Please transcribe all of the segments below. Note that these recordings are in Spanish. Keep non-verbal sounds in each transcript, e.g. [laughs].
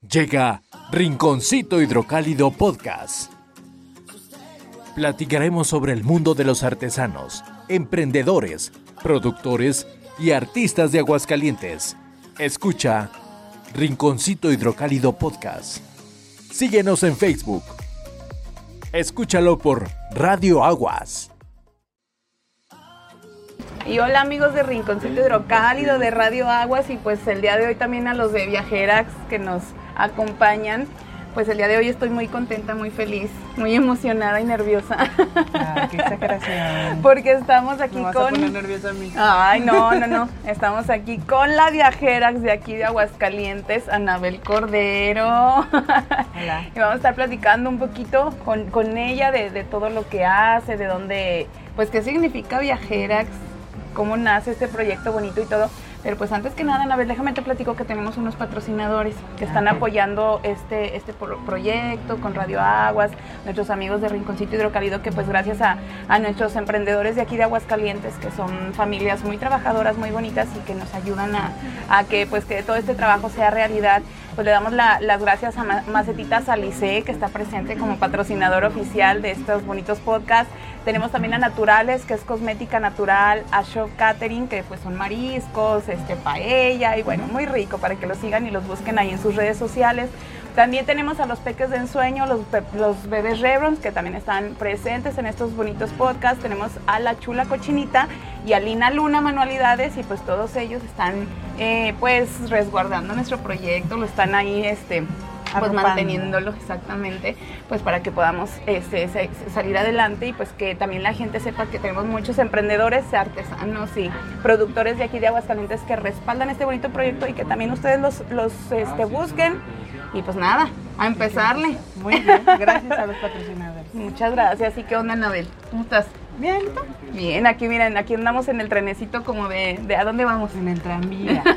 Llega Rinconcito Hidrocálido Podcast. Platicaremos sobre el mundo de los artesanos, emprendedores, productores y artistas de Aguascalientes. Escucha Rinconcito Hidrocálido Podcast. Síguenos en Facebook. Escúchalo por Radio Aguas. Y hola amigos de Rinconcito Hidrocálido de Radio Aguas y pues el día de hoy también a los de Viajerax que nos acompañan. Pues el día de hoy estoy muy contenta, muy feliz, muy emocionada y nerviosa. Ay, qué exageración. [laughs] Porque estamos aquí Me vas con... a poner nerviosa a mí. Ay, no, no, no. [laughs] Estamos aquí con la Viajerax de aquí de Aguascalientes, Anabel Cordero. Hola. [laughs] Y vamos a estar platicando un poquito con, con ella de, de todo lo que hace, de dónde, pues qué significa Viajerax, cómo nace este proyecto bonito y todo. Pero pues antes que nada, Anabel, déjame te platico que tenemos unos patrocinadores que están Ah. apoyando este, este pro- proyecto con Radio Aguas, nuestros amigos de Rinconcito Hidrocálido, que pues gracias a, a nuestros emprendedores de aquí de Aguascalientes, que son familias muy trabajadoras, muy bonitas y que nos ayudan a, a que pues que todo este trabajo sea realidad, pues le damos la- las gracias a Ma- Macetitas Alice, que está presente como patrocinador oficial de estos bonitos podcasts. Tenemos también a Naturales, que es cosmética natural, a Shop Catering, que pues son mariscos, este paella y bueno, muy rico para que los sigan y los busquen ahí en sus redes sociales. También tenemos a los peques de ensueño, los, los bebés Rebrons, que también están presentes en estos bonitos podcasts. Tenemos a la chula cochinita y a Lina Luna Manualidades y pues todos ellos están eh, pues resguardando nuestro proyecto, lo están ahí este pues exactamente, pues para que podamos este, salir adelante y pues que también la gente sepa que tenemos muchos emprendedores, artesanos y productores de aquí de Aguascalientes que respaldan este bonito proyecto y que también ustedes los, los este, busquen y pues nada, a empezarle. Muy bien, gracias a los patrocinadores. Muchas gracias. ¿Y qué onda, Anabel? ¿Cómo estás? Bien, ¿y tú? Bien, aquí miren, aquí andamos en el trenecito como de, de ¿a dónde vamos? En el tranvía. [laughs]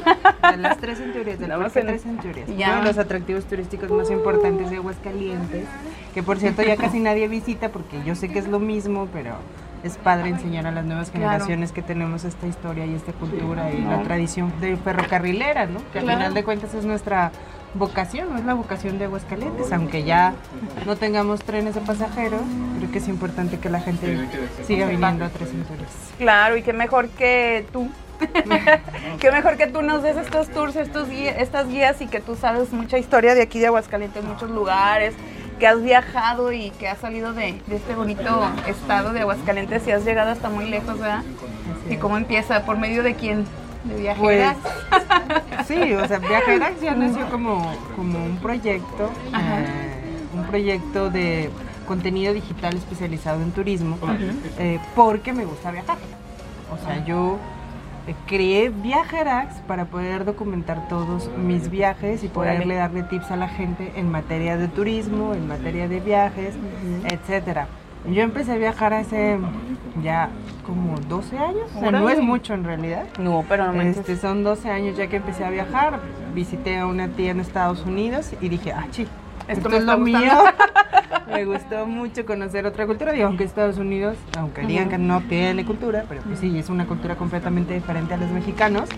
De las tres centurias, Parque en- Tres Centurias. Ya. Uno de los atractivos turísticos más importantes de Aguascalientes. Que por cierto ya casi nadie visita porque yo sé que es lo mismo, pero es padre enseñar a las nuevas Claro. generaciones que tenemos esta historia y esta cultura y No. la tradición de ferrocarrilera, ¿no? Que al final de cuentas es nuestra vocación, no es la vocación de Aguascalientes, aunque ya no tengamos trenes de pasajeros, creo que es importante que la gente siga viniendo a Tres Centurias. Claro, y qué mejor que tú. [laughs] qué mejor que tú nos des estos tours, estos guías, estas guías y que tú sabes mucha historia de aquí de Aguascalientes, muchos lugares, que has viajado y que has salido de, de este bonito estado de Aguascalientes y has llegado hasta muy lejos, ¿verdad? ¿Y cómo empieza? ¿Por medio de quién? ¿De Pues viajeras? [laughs] sí, o sea, Viajerax ya nació como, como un proyecto, eh, un proyecto de contenido digital especializado en turismo, eh, porque me gusta viajar. O sea, yo eh, creé Viajerax para poder documentar todos mis viajes y poderle darle tips a la gente en materia de turismo, en materia de viajes, etcétera. Yo empecé a viajar hace ya como 12 años, o sea, no es mucho en realidad. No, pero no me Este, son 12 años ya que empecé a viajar. Visité a una tía en Estados Unidos y dije, ah, chi, Esto esto, me es lo mío. [laughs] me gustó mucho conocer otra cultura. Digo, aunque Estados Unidos, aunque digan que no tiene cultura, pero pues sí, es una cultura completamente diferente a los mexicanos.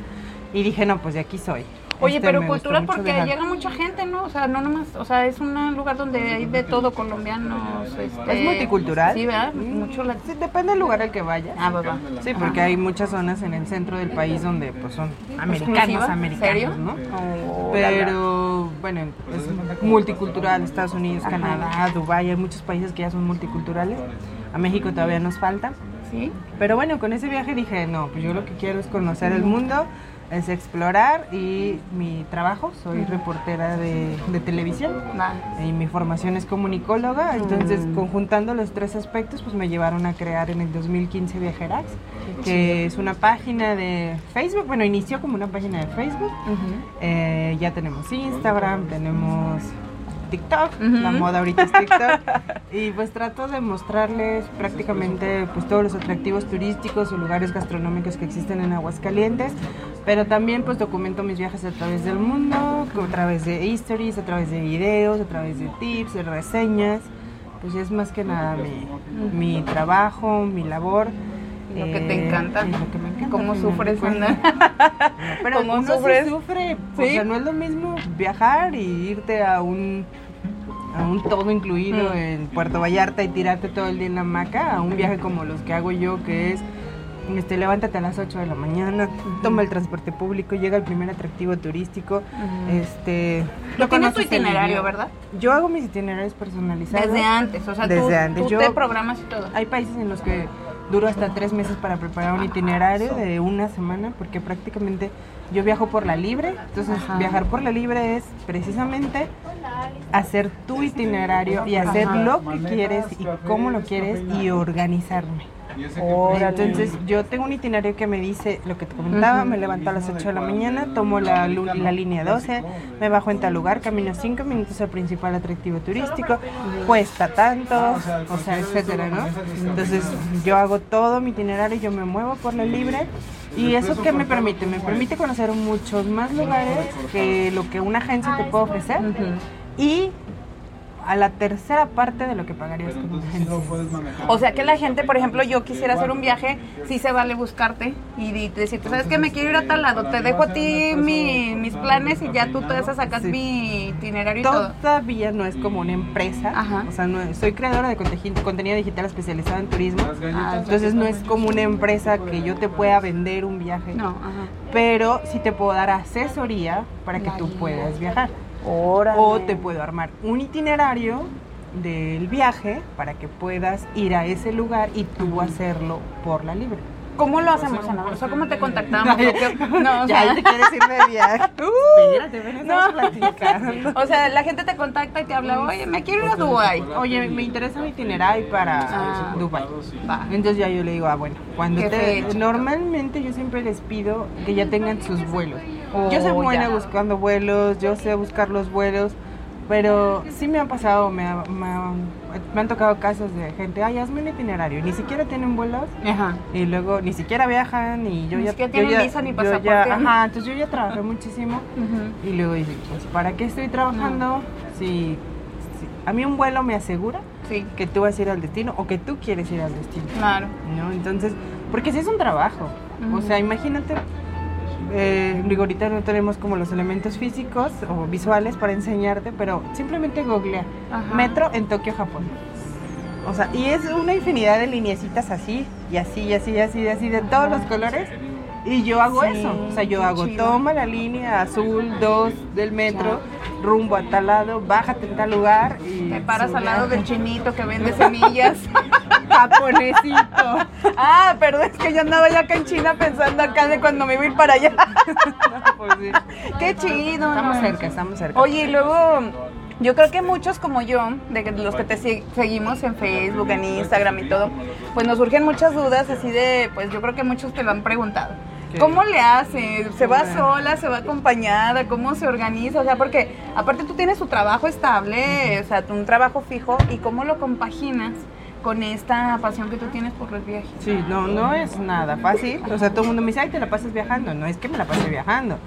Y dije, no, pues de aquí soy. Oye, Este, pero cultura porque viajar. llega mucha gente, ¿no? O sea, no nomás, o sea, es un lugar donde hay de todo, colombianos, este... Es multicultural. Sí, ¿verdad? Mm, Mucho la... sí, depende del lugar al que vayas. Ah, va, va. Sí, porque hay muchas zonas en el centro del país donde pues son americanos, ¿Exclusiva? americanos, ¿Serio? ¿no? Oh, la, la. Pero bueno, es multicultural, Estados Unidos, Canadá, Dubái, hay muchos países que ya son multiculturales. A México todavía nos falta. ¿Sí? Pero bueno, con ese viaje dije, no, pues yo lo que quiero es conocer el mundo, es explorar y mi trabajo, soy reportera de, de televisión. Y mi formación es comunicóloga, entonces conjuntando los tres aspectos pues me llevaron a crear en el 2015 Viajerax, que es una página de Facebook, bueno, inició como una página de Facebook, eh, ya tenemos Instagram, tenemos TikTok, la moda ahorita es TikTok, [laughs] y pues trato de mostrarles prácticamente pues todos los atractivos turísticos o lugares gastronómicos que existen en Aguascalientes, pero también pues documento mis viajes a través del mundo, a través de histories, a través de videos, a través de tips, de reseñas, pues es más que nada mi, mi trabajo, mi labor. Lo que te Eh, encanta. y lo que me encanta, ¿Cómo sufres? cuentas. [laughs] Pero ¿Cómo uno sí sufres? sufre. O Sí. sea, no es lo mismo viajar y irte a un a un todo incluido Mm. en Puerto Vallarta y tirarte todo el día en la hamaca, a un viaje como los que hago yo, que es este, levántate a las 8 de la mañana, toma el transporte público, llega al primer atractivo turístico, Ujú. este... Lo tienes tu itinerario. ¿verdad? Yo hago mis itinerarios personalizados. Desde antes, o sea, tú, Desde antes. tú Yo- te programas y todo. Hay países en los que duro hasta tres meses para preparar un itinerario de una semana, porque prácticamente yo viajo por la libre. Entonces, Ajá. viajar por la libre es precisamente hacer tu itinerario y hacer Ajá. lo que quieres y cómo lo quieres y organizarme. Órale. Entonces, yo tengo un itinerario que me dice lo que te comentaba, me levanto a las 8 de la mañana, tomo la, la línea 12, me bajo en tal lugar, camino 5 minutos al principal atractivo turístico, cuesta tanto, o sea, etcétera, ¿no? Entonces, yo hago todo mi itinerario, yo me muevo por la libre y eso que me permite, me permite conocer muchos más lugares que lo que una agencia te puede ofrecer y a la tercera parte de lo que pagarías con una agencia. O sea que la gente, por ejemplo, yo quisiera hacer un viaje, sí se vale buscarte y di- decirte, ¿sabes qué? Me quiero ir a tal lado, te dejo a ti mi- mis planes y ya tú a sacar Sí. mi itinerario y todo. Todavía no es como una empresa. Ajá. O sea, no soy creadora de conte- contenido digital especializado en turismo. Ah, Entonces no es como una empresa que yo te pueda vender un viaje. No, ajá. Pero sí te puedo dar asesoría para que tú puedas viajar. Órale. O te puedo armar un itinerario del viaje para que puedas ir a ese lugar y tú hacerlo por la libre. ¿Cómo lo hacemos, Ana? O sea, ¿cómo te contactamos? [laughs] No, o ya sea, te quieres ir de viaje. [laughs] Espérate, ven, estamos platicando. [laughs] o sea, la gente te contacta y te habla, oye, me quiero ir a Dubái. Oye, me interesa mi itinerario para Ah. Dubai. Va. Entonces ya yo le digo, ah, bueno, cuando ¿Qué te... fecha? Normalmente yo siempre les pido que ya tengan sus vuelos. Oh, yo soy buena ya. buscando vuelos, yo sé buscar los vuelos, pero sí me han pasado, me, me han- me han tocado casos de gente, ay, hazme un itinerario, y ni siquiera tienen vuelos. Ajá. Y luego ni siquiera viajan y yo Ni ya... yo tienen ya- visa ni pasaporte. ya- Ajá, entonces yo ya trabajé muchísimo y luego dije, pues, ¿para qué estoy trabajando si, si- a mí un vuelo me asegura Sí, que tú vas a ir al destino o que tú quieres ir al destino? claro. ¿No? Entonces, porque si es un trabajo. O sea, imagínate, eh, digo, ahorita no tenemos como los elementos físicos o visuales para enseñarte, pero simplemente googlea Ajá. metro en Tokio, Japón. O sea, y es una infinidad de lineecitas así, y así, y así, y así, y así, de todos los colores. Y yo hago Sí, eso. O sea, yo hago, chido. toma la línea azul 2 del metro, rumbo a tal lado, bájate en tal lugar. Y Te paras al lado del chinito que vende semillas. [laughs] japonesito. ah, perdón, es que yo andaba ya acá en China pensando acá de cuando me iba a ir para allá. [laughs] Pues sí. Qué chido. Estamos ¿no? cerca, estamos cerca. Oye, y luego yo creo que muchos como yo, de los que te seguimos en Facebook, en Instagram y todo, pues nos surgen muchas dudas así de, pues yo creo que muchos te lo han preguntado. ¿Cómo le hace? ¿Se va sola? ¿Se va acompañada? ¿Cómo se organiza? O sea, porque aparte tú tienes tu trabajo estable, o sea, un trabajo fijo, ¿y cómo lo compaginas con esta pasión que tú tienes por los viajes? Sí, no, no es nada fácil. O sea, todo el mundo me dice, ay, te la pasas viajando. No es que me la pase viajando.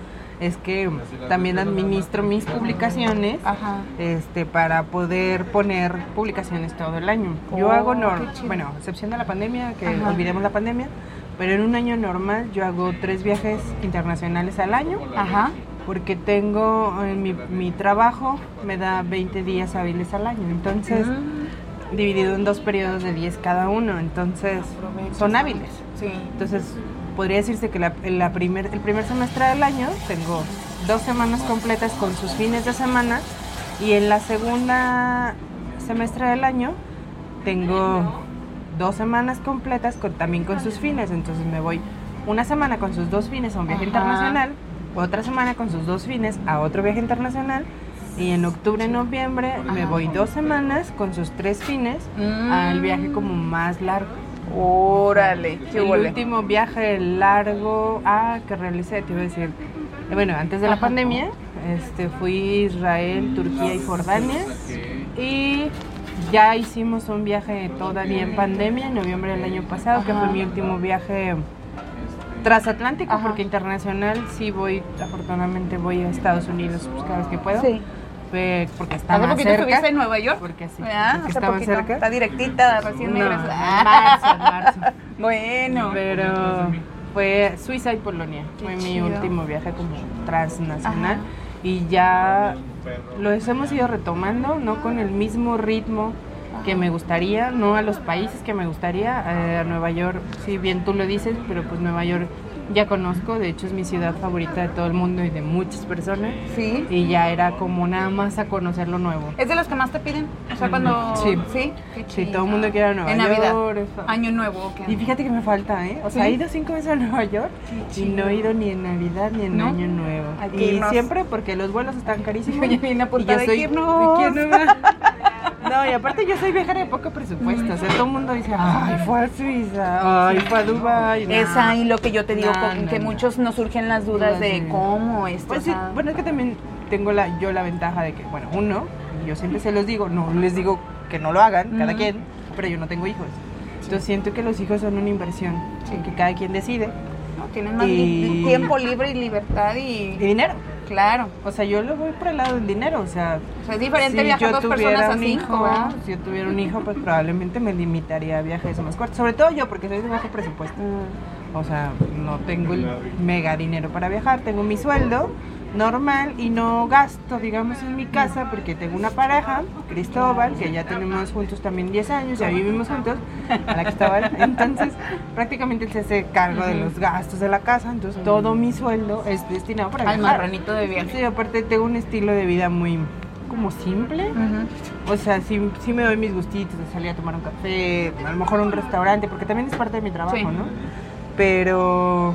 Es que también administro mis publicaciones Ajá. este, para poder poner publicaciones todo el año. Yo Oh, hago, qué nor- chido. bueno, excepción de la pandemia, que Ajá. olvidemos la pandemia, pero en un año normal yo hago tres viajes internacionales al año. Ajá. Porque tengo, en mi, mi trabajo me da 20 días hábiles al año. Entonces, Mm. Dividido en dos periodos de 10 cada uno, entonces son hábiles. Sí. Entonces, podría decirse que la, la primer, el primer semestre del año tengo dos semanas completas con sus fines de semana y en la segunda semestre del año tengo dos semanas completas con, también con sus fines. Entonces me voy una semana con sus dos fines a un viaje Ajá. internacional, otra semana con sus dos fines a otro viaje internacional y en octubre, noviembre me voy dos semanas con sus tres fines Mm. al viaje como más largo. Órale, qué El huele. último viaje largo ah, que realicé, te iba a decir, eh, bueno, antes de la Ajá. pandemia, este, fui a Israel, Turquía y Jordania y ya hicimos un viaje todavía en pandemia, en noviembre del año pasado, que fue mi último viaje transatlántico, Ajá. porque internacional sí voy, afortunadamente voy a Estados Unidos pues, cada vez que puedo. Sí. Porque está ¿Hace más poquito cerca. estuviste en Nueva York? Porque sí, Ah, porque hace estaba poquito. cerca. Está directita, recién No, en marzo, en marzo. [laughs] Bueno. Pero fue Suiza y Polonia. Qué fue mi chido. último viaje como transnacional. Ajá. Y ya los hemos ido retomando, no con el mismo ritmo que me gustaría, no a los países que me gustaría. Eh, a Nueva York, si bien tú lo dices, pero pues Nueva York ya conozco, de hecho es mi ciudad favorita de todo el mundo y de muchas personas. Sí. Y ya era como nada más a conocer lo nuevo. ¿Es de los que más te piden? O sea, cuando... Sí. Sí. Sí, todo el mundo quiere a Nueva En York. Navidad. Año Nuevo. ¿qué? Y fíjate que me falta, ¿eh? O sea, ¿Sí? he ido cinco veces a Nueva York y no he ido ni en Navidad ni en ¿No? Año Nuevo. Hay que Y siempre porque los vuelos están carísimos. [laughs] Punta y yo de soy- irnos. ¿de quién no? [laughs] No, y aparte yo soy viajera de poco presupuesto. O sea, todo el mundo dice, ay, fue a Suiza, ay, fue a Dubái. Es ahí lo que yo te digo, No, con- no, que no. muchos nos surgen las dudas de cómo esto. Pues sí, bueno, es que también tengo la, yo la ventaja de que, bueno, uno, yo siempre se los digo, no les digo que no lo hagan, cada quien, pero yo no tengo hijos. Entonces siento que los hijos son una inversión, que cada quien decide. ¿no? Tienes más y- tiempo libre y libertad y... Y dinero. Claro. O sea, yo lo voy por el lado del dinero, o sea... O sea, es diferente si viajar dos personas a cinco, hijo, ¿verdad? si yo tuviera un hijo, pues probablemente me limitaría a viajes más cortos. Sobre todo yo, porque soy de bajo presupuesto. Mm. O sea, no tengo el mega dinero para viajar, tengo mi sueldo normal y no gasto, digamos, en mi casa porque tengo una pareja, Cristóbal, que ya tenemos juntos también 10 años, ya vivimos juntos, a la Cristóbal. [laughs] Entonces, prácticamente él se hace cargo de los gastos de la casa, entonces todo mi sueldo es destinado para Al viajar. marranito de viaje. Sí, aparte tengo un estilo de vida muy como simple. O sea, sí, sí me doy mis gustitos de salir a tomar un café, a lo mejor un restaurante, porque también es parte de mi trabajo, Sí. ¿no? Pero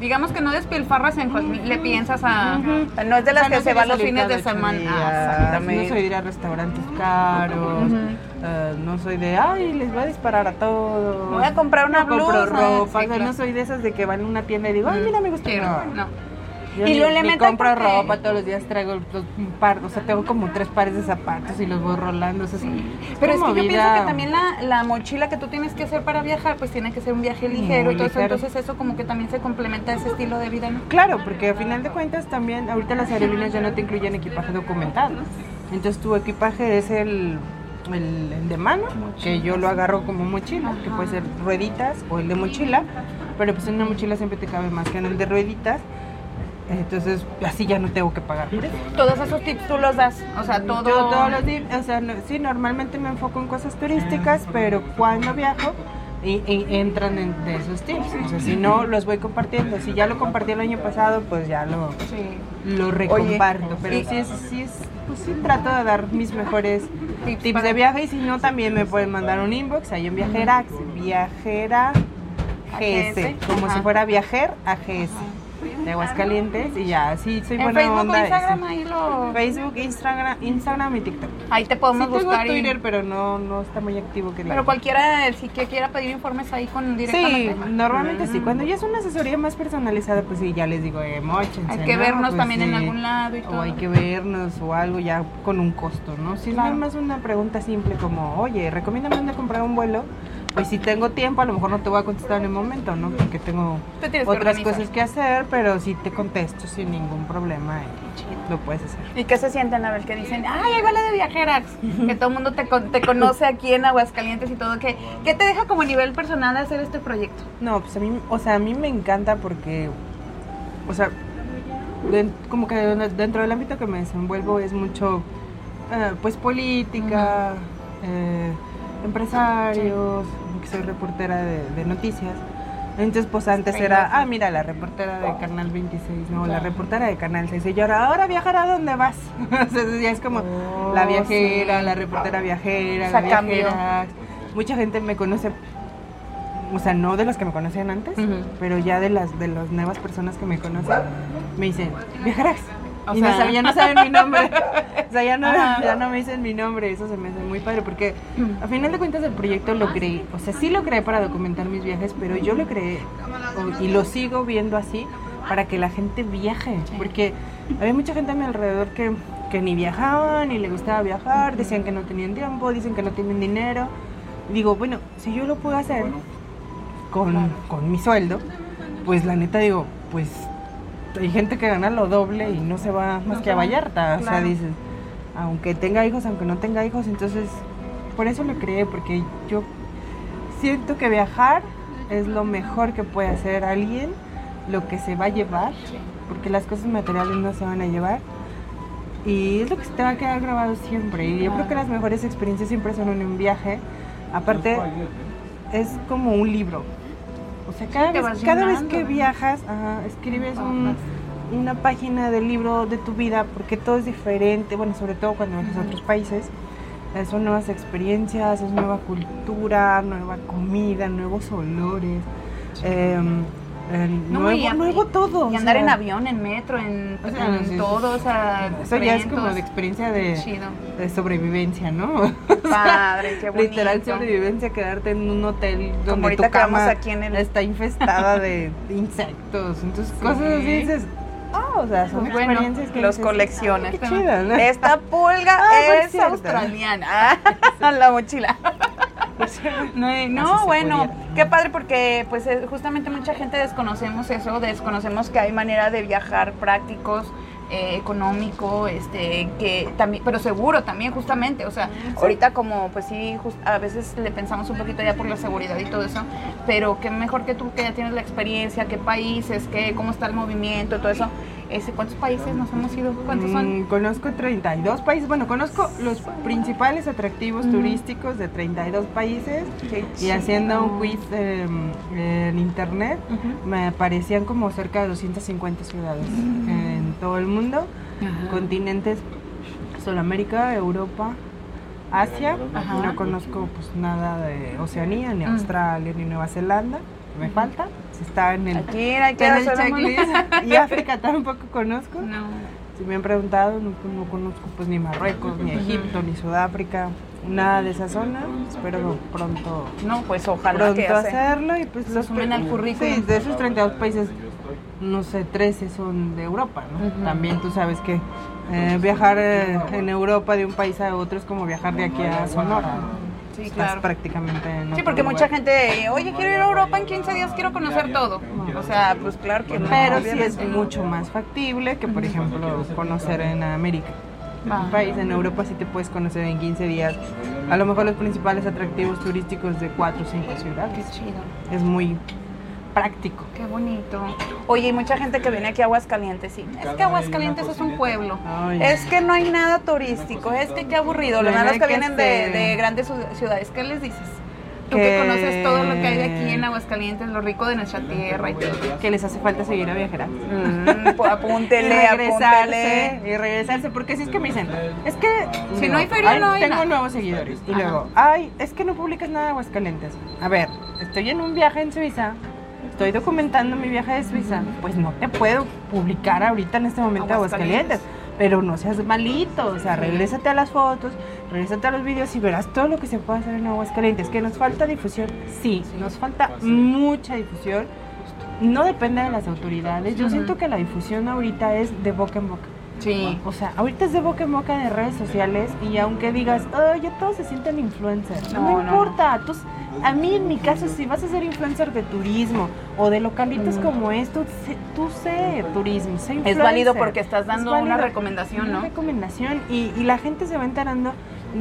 Digamos que no despilfarras en cual le piensas a... No es de las O sea, que no se va los fines de semana. días. No soy de ir a restaurantes caros. Eh, no soy de, ay, les voy a disparar a todos. Voy a comprar una no blusa. ropa. Sí, o sea, claro. no soy de esas de que van a una tienda y digo, ay, mira, me gusta. Quiero, No. Yo Y ni- lo ni compro porque- ropa todos los días, traigo los- un par, o sea, tengo como tres pares de zapatos y los voy rolando. o sea, es Pero es que yo pienso que también la, la mochila que tú tienes que hacer para viajar, pues tiene que ser un viaje ligero y todo eso. Entonces eso como que también se complementa a ese estilo de vida, ¿no? Claro, porque a final de cuentas también, ahorita las aerolíneas ya no te incluyen equipaje documentado. Entonces tu equipaje es el, el, el de mano, que yo lo agarro como mochila, que puede ser rueditas o el de mochila, pero pues en una mochila siempre te cabe más que en el de rueditas. Entonces así ya no tengo que pagar por eso. Todos esos tips tú los das, o sea, todo... Yo todos los días, o sea, no- sí, normalmente me enfoco en cosas turísticas, pero cuando viajo y, y entran en, de esos tips. O sea, si no, los voy compartiendo. Si ya lo compartí el año pasado, pues ya lo, Sí. lo recomparto. Oye, pero y- sí es, sí es, pues sí trato de dar mis mejores Tips tips, de viaje y si no, también me pueden mandar un inbox ahí en Viajerax, Viajera GS, como ajá. si fuera viajer a GS de Aguascalientes y ya, sí, soy En buena Facebook onda. y Instagram ahí lo... Facebook, Instagram, Instagram y TikTok. Ahí te podemos Sí tengo buscar y- Twitter, pero no, no está muy activo que Pero cualquiera, si que quiera pedir informes ahí con directamente. Sí, normalmente sí. Cuando ya es una asesoría más personalizada, pues sí, ya les digo, eh, mochense, Hay que ¿no? vernos Pues también en sí. algún lado y todo. O hay que vernos o algo ya con un costo, ¿no? Si Claro. es más una pregunta simple como, oye, recomiéndame dónde comprar un vuelo, pues si tengo tiempo, a lo mejor no te voy a contestar en el momento, ¿no? Porque tengo Te tienes que otras cosas que hacer, pero sí te contesto sin ningún problema y lo puedes hacer. ¿Y qué se sienten a ver que dicen, ay, ahí va la de viajeras? que todo el mundo te, con- te conoce aquí en Aguascalientes y todo. ¿Qué, ¿Qué te deja como nivel personal hacer este proyecto? No, pues a mí, o sea, a mí me encanta porque, o sea, como que dentro del ámbito que me desenvuelvo es mucho, eh, pues, política, eh, empresarios, soy reportera de, de noticias. Entonces, pues antes era, ah, mira, la reportera de Canal 26, no, la reportera de Canal 6. Y yo ahora, ahora viajar a dónde vas? [laughs] sea, ya es como Oh, la viajera, sí. la reportera viajera, O sea, la viajera. Mucha gente me conoce o sea, no de los que me conocían antes, pero ya de las de las nuevas personas que me conocen, me dicen, viajarás. O y sea- no no [laughs] saben mi nombre. o sea, ya no, Ajá. ya no me dicen mi nombre. Eso se me hace muy padre porque a final de cuentas el proyecto lo creé. O sea, sí lo creé para documentar mis viajes, pero yo lo creé o- y lo sigo viendo así para que la gente viaje. Porque había mucha gente a mi alrededor que, que ni viajaba, ni le gustaba viajar, decían que no tenían tiempo, dicen que no tienen dinero. Digo, bueno, si yo lo puedo hacer con, con mi sueldo, pues la neta digo, pues hay gente que gana lo doble y no se va más que a Vallarta. O sea, dices, aunque tenga hijos, aunque no tenga hijos. Entonces, por eso lo creé, porque yo siento que viajar es lo mejor que puede hacer alguien, lo que se va a llevar, porque las cosas materiales no se van a llevar. Y es lo que se te va a quedar grabado siempre. Y yo creo que las mejores experiencias siempre son en un viaje. Aparte, es como un libro. Sea, cada, vez, cada que viajas, ajá, escribes un- una página del libro de tu vida, porque todo es diferente, bueno, sobre todo cuando viajas a otros países. eh, Son nuevas experiencias, es nueva cultura, nueva comida, nuevos olores, em, eh, No, nuevo, y todo. Y andar sea, en avión, en metro, en, O sea, en sí, todo, o sea, Eso ya es como de experiencia de, Chido. de sobrevivencia, ¿no? Padre, [laughs] qué bonito. Literal sobrevivencia, quedarte en un hotel donde ahorita tu cama aquí en el- está infestada de [laughs] insectos. Entonces, cosas así dices, ah, o sea, son Pues bueno, experiencias que los. "Ah, qué chido, ¿no? Esta pulga [laughs] Ah, por es australiana. Ah, la mochila. [laughs] No, eh, no, bueno, qué padre porque pues eh, justamente mucha gente desconocemos eso, desconocemos que hay manera de viajar prácticos, eh, económico, este, que también, pero seguro también justamente, o sea, ahorita como pues sí, just- a veces le pensamos un poquito ya por la seguridad y todo eso, pero qué mejor que tú que ya tienes la experiencia, qué países, qué, cómo está el movimiento, todo eso, ese, ¿cuántos países nos hemos ido? ¿Cuántos son? Mm, conozco 32 países, bueno, conozco los principales atractivos turísticos de 32 países Qué y haciendo un quiz eh, en internet me aparecían como cerca de 250 ciudades en todo el mundo, Ajá. continentes Sudamérica, Europa, Asia, Ajá. no conozco pues nada de Oceanía, ni Mm. Australia, ni Nueva Zelanda, me falta, si está en el, Aquí que en el checklist, y África tampoco conozco. No. Si me han preguntado, no, no conozco pues ni Marruecos, ni Egipto, ni Sudáfrica, nada de esa zona. Espero pronto, No, pues ojalá que pronto hace. hacerlo y pues Lo sumen al currículum. Sí, de esos 32 países, no sé, 13 son de Europa, ¿no? Ujú. También tú sabes que eh, viajar eh, en Europa de un país a otro es como viajar de aquí a Sonora. ¿no? Sí, Estás claro. prácticamente en Sí, porque lugar. mucha gente, oye, quiero ir a Europa en 15 días, quiero conocer todo. O sea, pues claro que no. Pero sí es mucho más factible que, por ejemplo, conocer en América. En Ah. un país, en Europa sí te puedes conocer en 15 días. A lo mejor los principales atractivos turísticos de 4 o 5 Qué ciudades. chido. Es muy práctico. Qué bonito. Oye, y mucha gente que viene aquí a Aguascalientes, sí. Es que Aguascalientes es un pueblo. Ay. Es que no hay nada turístico. Es que qué aburrido. Los malos que que vienen de, de grandes ciu- ciudades, ¿qué les dices? Tú que Que- conoces todo lo que hay aquí en Aguascalientes, lo rico de nuestra tierra y todo. Que les hace falta seguir a viajar. Mm, [laughs] pues, apúntele, y regresarse, apúntele. y regresarse, porque si es que me dicen, es que Si no hay feria, no hay tengo nada. nuevos seguidores. Y Ajá. luego, ay, es que no publicas nada de Aguascalientes. A ver, estoy en un viaje en Suiza, estoy documentando mi viaje de Suiza, pues no te puedo publicar ahorita en este momento Aguascalientes. Aguascalientes. Pero no seas malito, o sea, regrésate a las fotos, regrésate a los videos y verás todo lo que se puede hacer en Aguascalientes. ¿Que nos falta difusión? Sí, nos falta mucha difusión. No depende de las autoridades. Yo siento que la difusión ahorita es de boca en boca. Sí. O sea, ahorita es de boca en boca de redes sociales y aunque digas, ya todos se sienten influencers, no, No, me no, importa. Tú, a mí, en mi caso, si vas a ser influencer de turismo o de localitos como esto, sé- tú sé turismo, sé Es influencer. válido porque estás Es dando una recomendación, Una ¿no? recomendación y, y la gente se va enterando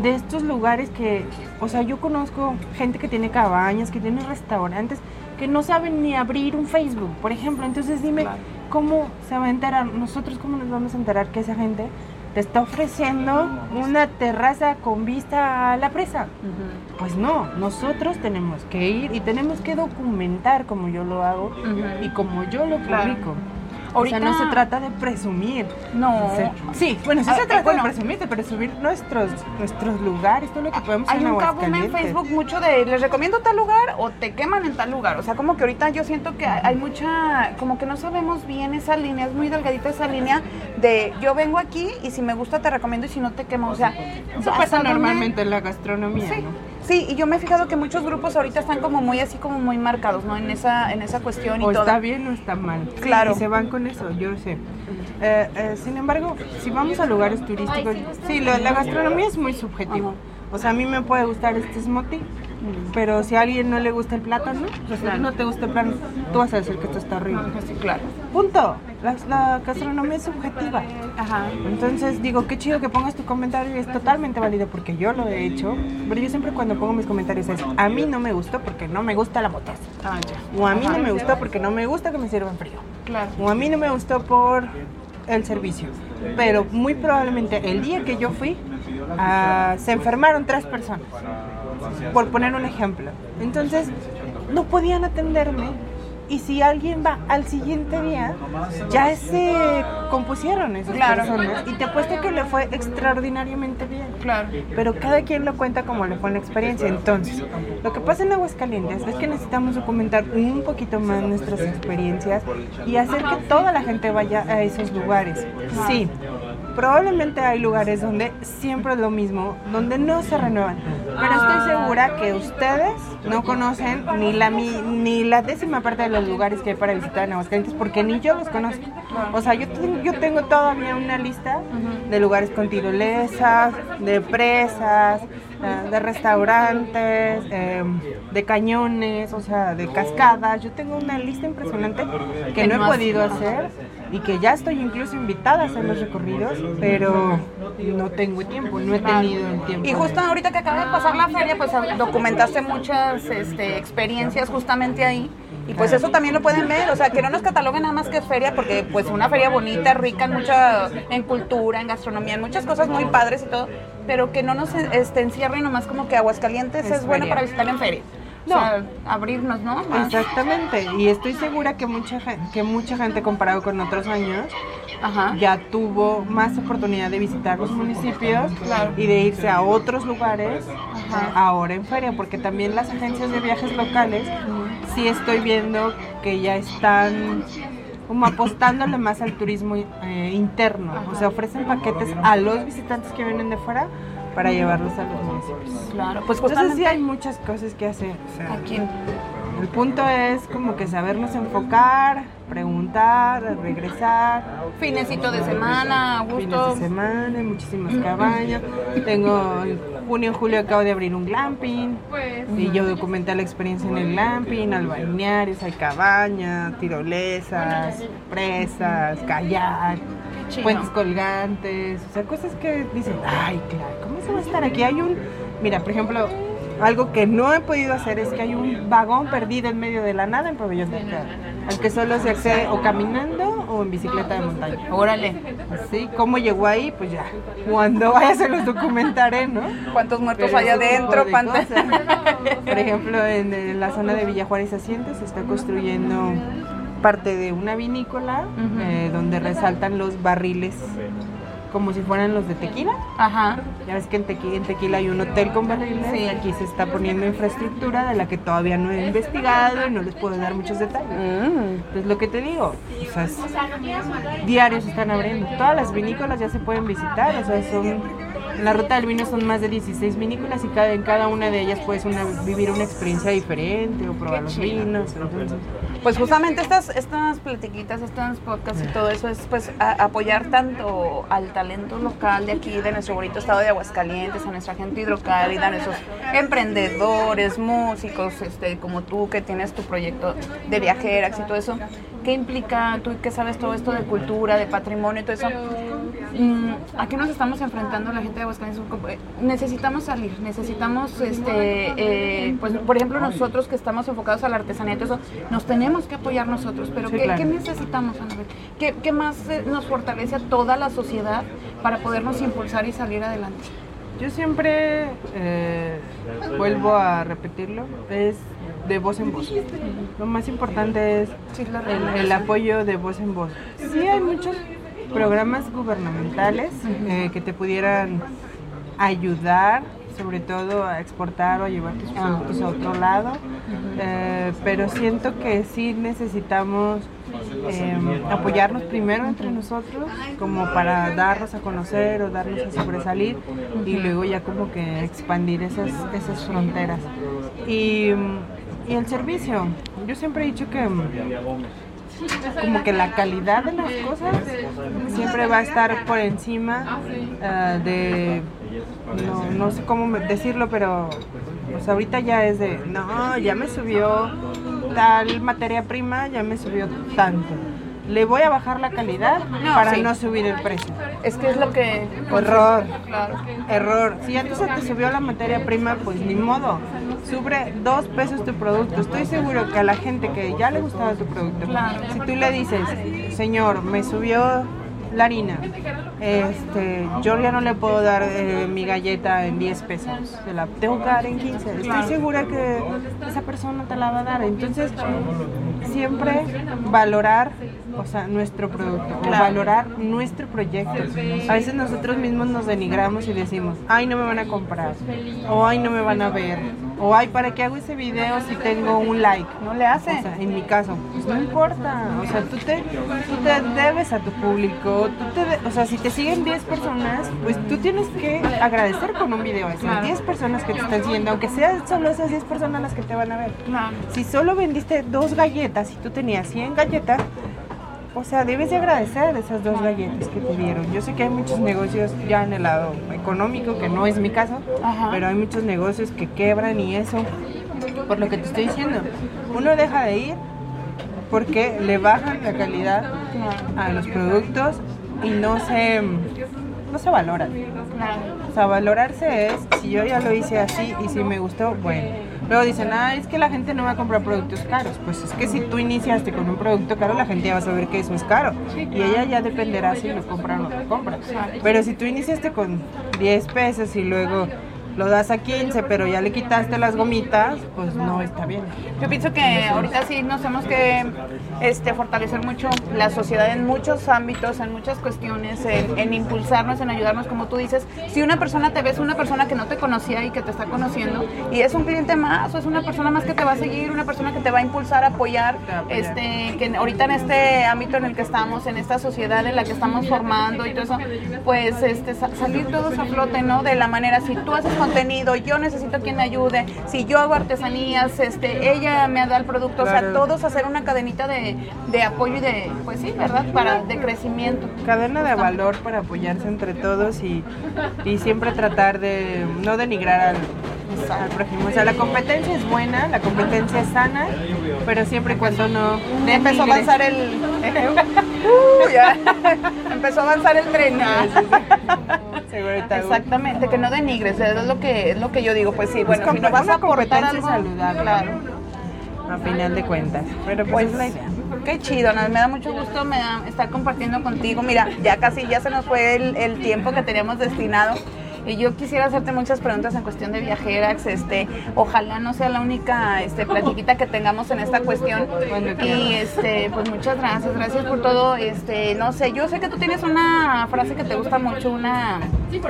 de estos lugares que, o sea, yo conozco gente que tiene cabañas, que tiene restaurantes, que no saben ni abrir un Facebook, por ejemplo. Entonces dime, Claro. ¿cómo se va a enterar? Nosotros, ¿cómo nos vamos a enterar que esa gente te está ofreciendo una terraza con vista a la presa? Pues no, nosotros tenemos que ir y tenemos que documentar como yo lo hago y como yo lo Claro. Publico. O Ahorita- sea, no se trata de presumir. No. Sí, sí, bueno, sí Ah, se trata bueno. de presumir, de presumir nuestros, nuestros lugares, todo lo que podemos Hay en un en. Facebook mucho de les recomiendo tal lugar o te queman en tal lugar. O sea, como que ahorita yo siento que hay mucha, como que no sabemos bien esa línea, es muy delgadita esa línea de yo vengo aquí y si me gusta te recomiendo y si no te quemo. O sea, Eso ¿hasta pasa normalmente en la gastronomía, Sí, ¿no? Sí, y yo me he fijado que muchos grupos ahorita están como muy así como muy marcados, ¿no? En esa, en esa cuestión y O todo. está bien o está mal. Sí, Claro. Y se van con eso, yo sé. Eh, eh, sin embargo, si vamos a lugares turísticos, sí, lo- la gastronomía es muy subjetiva. O sea, a mí me puede gustar este smoothie pero si a alguien no le gusta el plátano, pues si no te gusta el plátano, tú vas a decir que esto está horrible. Sí, claro. Punto. La, la gastronomía es subjetiva. Ajá. Entonces digo, qué chido que pongas tu comentario y es totalmente válido porque yo lo he hecho. Pero yo siempre cuando pongo mis comentarios es, a mí no me gustó porque no me gusta la motaza. Ah, ya. O a mí Ajá. no me gustó porque no me gusta que me sirvan frío. Claro. O a mí no me gustó por el servicio. Pero muy probablemente el día que yo fui, ah, se enfermaron tres personas. Por poner un ejemplo. Entonces, no podían atenderme. Y si alguien va al siguiente día, ya se compusieron esas Claro. personas. Y te apuesto que le fue extraordinariamente bien Claro. pero cada quien lo cuenta como le fue en la experiencia. Entonces, lo que pasa en Aguascalientes es que necesitamos documentar un poquito más nuestras experiencias y hacer que toda la gente vaya a esos lugares. Sí, probablemente hay lugares donde siempre es lo mismo, donde no se renuevan, pero estoy segura que ustedes no conocen ni la, mi- ni la décima parte de los lugares que hay para visitar en Aguascalientes porque ni yo los conozco. O sea, yo, ten- yo tengo todavía una lista de lugares con tirolesas, de presas, eh, de restaurantes, eh, de cañones, o sea, de cascadas. Yo tengo una lista impresionante que no he podido hacer y que ya estoy incluso invitada a hacer los recorridos, pero no tengo tiempo, no he tenido el tiempo. Y justo ahorita que acaba de pasar la feria, pues documentaste muchas este, experiencias justamente ahí. Y pues eso también lo pueden ver, o sea, que no nos cataloguen nada más que feria, porque pues una feria bonita, rica en mucha, en cultura, en gastronomía, en muchas cosas muy padres y todo, pero que no nos este, encierren nomás como que Aguascalientes es, Es bueno para visitar en feria. No. O sea, abrirnos, ¿no? Más. Exactamente, y estoy segura que mucha gente, que mucha gente comparado con otros años Ajá. ya tuvo más oportunidad de visitar los municipios Claro. y de irse a otros lugares Ajá. ahora en feria, porque también las agencias de viajes locales sí estoy viendo que ya están como apostándole más al turismo eh, interno, o sea, ofrecen paquetes a los visitantes que vienen de fuera para llevarlos a los municipios. Claro, pues Entonces justamente sí hay muchas cosas que hacer. o sea, aquí. el punto es como que sabernos enfocar, preguntar, regresar. Finecito de semana, a Fines gusto. de semana, muchísimas cabañas. Tengo en junio, julio acabo de abrir un glamping. Y yo documenté la experiencia en el glamping, al balnearios, hay cabañas, tirolesas, presas, kayak, puentes colgantes, o sea, cosas que dicen, ay, claro, ¿cómo se va a estar aquí? Hay un, mira, por ejemplo, algo que no he podido hacer es que hay un vagón perdido en medio de la nada en Pabellón de Arteaga, al que solo se accede o caminando o en bicicleta de montaña. Órale. Así, ¿cómo llegó ahí? Pues ya, cuando vaya se los documentaré, ¿no? ¿Cuántos muertos Pero hay adentro? de ¿Cuántas? cosas. Por ejemplo, en, eh, la zona de Villa Juárez Asientos se está construyendo parte de una vinícola eh, donde resaltan los barriles como si fueran los de tequila. Ajá. Ya ves que en tequila, en tequila hay un hotel con barriles. Sí. Aquí se está poniendo infraestructura de la que todavía no he investigado y no les puedo dar muchos detalles. Mm. Pues lo que te digo, o sea, es- diarios se están abriendo. Todas las vinícolas ya se pueden visitar, o sea, son en la ruta del vino son más de 16 vinícolas y cada, en cada una de ellas puedes una- vivir una experiencia diferente o probar los vinos. Entonces, Pues justamente estas, estas platiquitas, estos podcasts y todo eso es pues a- apoyar tanto al talento local de aquí, de nuestro bonito estado de Aguascalientes, a nuestra gente hidrocálida, a nuestros emprendedores, músicos, este, como tú que tienes tu proyecto de viajeras y todo eso. ¿Qué implica tú que sabes todo esto de cultura, de patrimonio y todo eso? Mm, ¿A qué nos estamos enfrentando la gente de Aguascalientes? Necesitamos salir, necesitamos, este, eh, pues, por ejemplo, nosotros que estamos enfocados a la artesanía y todo eso, nos tenemos que apoyar nosotros. Pero Sí, ¿qué, claro. qué necesitamos, Anabel? ¿Qué, qué más eh, nos fortalece a toda la sociedad para podernos impulsar y salir adelante? yo siempre eh, vuelvo a repetirlo, es de voz en voz. Lo más importante es el, el apoyo de voz en voz. Sí hay muchos programas gubernamentales eh, que te pudieran ayudar, sobre todo a exportar o a llevar tus productos a otro lado, eh, pero siento que sí necesitamos eh, apoyarnos primero entre nosotros, como para darnos a conocer o darnos a sobresalir y luego ya como que expandir esas, esas fronteras. Y, y el servicio, yo siempre he dicho que como que la calidad de las cosas siempre va a estar por encima eh, de no, no sé cómo decirlo pero sea, ahorita ya es de, no, ya me subió tal materia prima, ya me subió tanto. Le voy a bajar la calidad para sí. no subir el precio. Es que es lo que... Error. Claro. Error. Si entonces te subió la materia prima, pues ni modo. Sube dos pesos tu producto. Estoy seguro que a la gente que ya le gustaba tu producto, Claro. si tú le dices, señor, me subió la harina, este, yo ya no le puedo dar eh, mi galleta en 10 pesos, la tengo que dar en 15. Estoy Claro. segura que esa persona te la va a dar. Entonces, siempre valorar, o sea, nuestro producto, o valorar nuestro proyecto. A veces nosotros mismos nos denigramos y decimos, ay, no me van a comprar, o ay, no me van a ver, o ay, ¿para qué hago ese video si tengo un like? No le hace. O sea, en mi caso, pues no importa, o sea, tú te, tú te debes a tu público, tú te de- o sea, si te siguen 10 personas, pues tú tienes que agradecer con un video a esas Claro. 10 personas que te están siguiendo, aunque sean solo esas 10 personas las que te van a ver. Claro. Si solo vendiste dos galletas y tú tenías 100 galletas, o sea, debes de agradecer esas dos galletas que te dieron. Yo sé que hay muchos negocios ya en el lado económico, que no es mi caso, Ajá. pero hay muchos negocios que quebran y eso, por lo que te estoy diciendo. Uno deja de ir porque le bajan la calidad a los productos y no se, no se valoran. O sea, valorarse es, si yo ya lo hice así y si me gustó, bueno. Luego dicen, ah, es que la gente no va a comprar productos caros. Pues es que si tú iniciaste con un producto caro, la gente ya va a saber que eso es caro. Y ella ya dependerá si lo compra o no lo compra. Pero si tú iniciaste con 10 pesos y luego lo das a 15, pero ya le quitaste las gomitas, pues no está bien. Yo pienso que ahorita sí nos tenemos que este, fortalecer mucho la sociedad en muchos ámbitos, en muchas cuestiones, en, en impulsarnos, en ayudarnos, como tú dices. Si una persona te ves, una persona que no te conocía y que te está conociendo, y es un cliente más, o es una persona más que te va a seguir, una persona que te va a impulsar, apoyar, este, que ahorita en este ámbito en el que estamos, en esta sociedad en la que estamos formando y todo eso, pues este, sa- salir todos a flote, ¿no? De la manera, si tú haces contenido, yo necesito quien me ayude, si yo hago artesanías, este, ella me da el producto, o sea, todos hacer una cadenita de, de apoyo y de, pues sí, ¿verdad? Para, de crecimiento. cadena de valor para apoyarse entre todos y, y siempre tratar de no denigrar al, al prójimo. O sea, la competencia es buena, la competencia es sana, pero siempre y cuando no Empezó a avanzar el... [laughs] Uh, ya. Empezó a avanzar el tren. [laughs] Exactamente, que no denigres, es lo que es lo que yo digo, pues sí, bueno, si no vas a competencia algo, saludable. claro. a final de cuentas. Pero pues, Pues qué chido, me da mucho gusto me da- estar compartiendo contigo. Mira, ya casi ya se nos fue el, el tiempo que teníamos destinado. Y yo quisiera hacerte muchas preguntas en cuestión de viajeras, este, ojalá no sea la única este, platiquita que tengamos en esta cuestión. Y este, pues muchas gracias, gracias por todo. Este, no sé, yo sé que tú tienes una frase que te gusta mucho, una,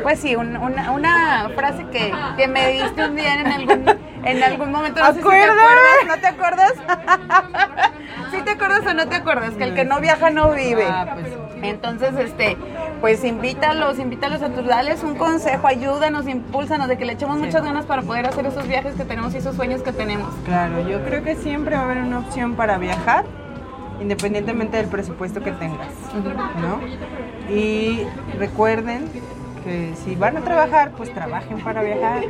pues sí, un- una, una frase que, que me diste un día en algún, en algún momento. No sé si te acuerdas, ¿no te acuerdas? [laughs] ¿Sí te acuerdas o no te acuerdas? Que el que no viaja no vive. Ah, pues. Entonces, este, pues invítalos, invítalos a tus, dales un consejo, ayúdanos, impúlsanos, de que le echemos muchas ganas para poder hacer esos viajes que tenemos y esos sueños que tenemos. Claro, yo creo que siempre va a haber una opción para viajar, independientemente del presupuesto que tengas, ¿no? Y recuerden que si van a trabajar, pues trabajen para viajar.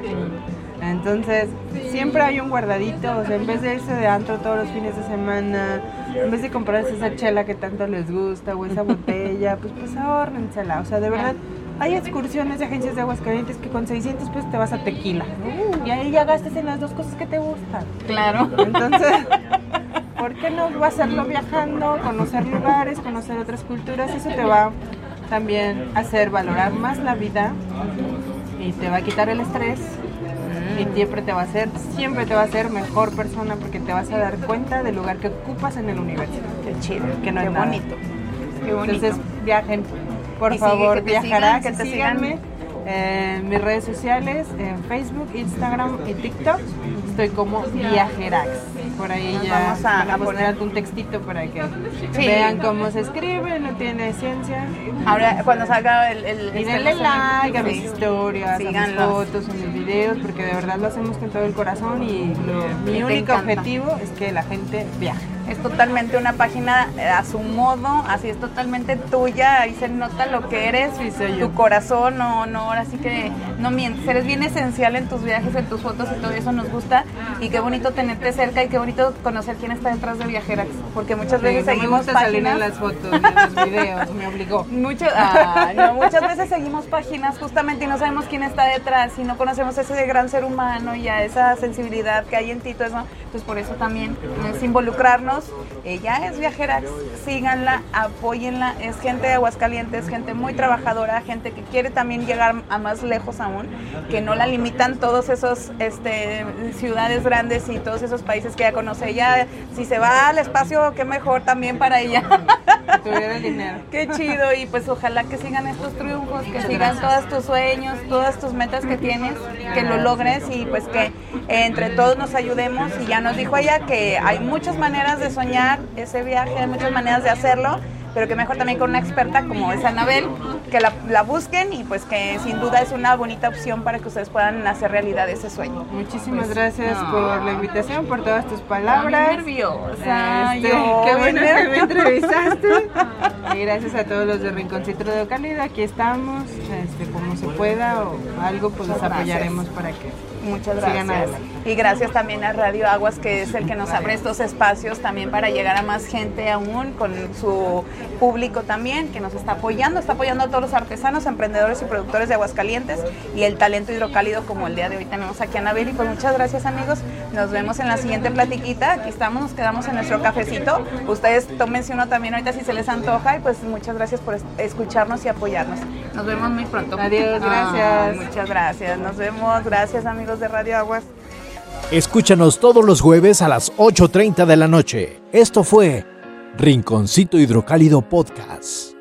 Entonces, siempre hay un guardadito, o sea, en vez de irse de antro todos los fines de semana, en vez de comprarse esa chela que tanto les gusta o esa botella, pues pues ahórrensela, o sea, de verdad. Hay excursiones de agencias de aguas calientes que con 600 pesos te vas a tequila. Y ahí ya gastas en las dos cosas que te gustan. Claro. Entonces, ¿por qué no hacerlo viajando, conocer lugares, conocer otras culturas? Eso te va también a hacer valorar más la vida y te va a quitar el estrés y siempre te va a hacer, siempre te va a hacer mejor persona porque te vas a dar cuenta del lugar que ocupas en el universo. Qué chido, Que no qué es bonito. Qué bonito. Entonces, viajen, por Y sigue, favor, que viajará, sigan, que te síganme. sigan. En mis redes sociales, en Facebook, Instagram y TikTok, estoy como Viajerax. Por ahí Nos ya vamos a- poner. un textito para que Sí. vean cómo se escribe, no tiene ciencia. Ahora, cuando salga el... el Y este, denle like a mis sí. historias, a mis fotos, a mis videos, porque de verdad lo hacemos con todo el corazón y lo- mi único objetivo es que la gente viaje. Es totalmente una página a su modo, así es totalmente tuya, ahí se nota lo que eres, tu corazón, no, no, ahora sí que no mientes, eres bien esencial en tus viajes, en tus fotos y todo eso nos gusta y qué bonito tenerte cerca y qué bonito conocer quién está detrás de Viajeras, porque muchas veces seguimos páginas. en las fotos, en los videos, me obligó. [laughs] muchas veces seguimos páginas justamente y no sabemos quién está detrás y no conocemos ese gran ser humano y a esa sensibilidad que hay en ti, todo eso, entonces por eso también es involucrarnos ella es viajera, síganla, apóyenla, es gente de Aguascalientes, gente muy trabajadora, gente que quiere también llegar a más lejos aún, que no la limitan todos esos este, ciudades grandes y todos esos países que ella conoce. Ella, si se va al espacio, qué mejor también para ella. Tuviera el dinero. [laughs] Qué chido, y pues ojalá que sigan estos triunfos, que sigan todos tus sueños, todas tus metas que tienes, que lo logres y pues que entre todos nos ayudemos. Y ya nos dijo ella que hay muchas maneras de soñar ese viaje, hay muchas maneras de hacerlo, pero que mejor también con una experta como es Anabel, que la, busquen y pues que sin duda es una bonita opción para que ustedes puedan hacer realidad ese sueño. Muchísimas pues, gracias por la invitación, por todas tus palabras. nerviosa. Este, qué bueno que me entrevistaste. [laughs] y gracias a todos los de Rinconcito de Calidad, aquí estamos, este, como se pueda o algo, pues los apoyaremos para que Muchas gracias. Y gracias también a Radio Aguas, que es el que nos abre estos espacios también para llegar a más gente aún, con su público también, que nos está apoyando, está apoyando a todos los artesanos, emprendedores y productores de Aguascalientes y el talento hidrocálido como el día de hoy tenemos aquí a Anabel. Y pues muchas gracias amigos, nos vemos en la siguiente platiquita, aquí estamos, nos quedamos en nuestro cafecito. Ustedes tómense uno también ahorita si se les antoja y pues muchas gracias por escucharnos y apoyarnos. Nos vemos muy pronto. Adiós, gracias. muchas gracias, nos vemos, gracias amigos de Radio Aguas. Escúchanos todos los jueves a las 8.30 de la noche. Esto fue Rinconcito Hidrocálido Podcast.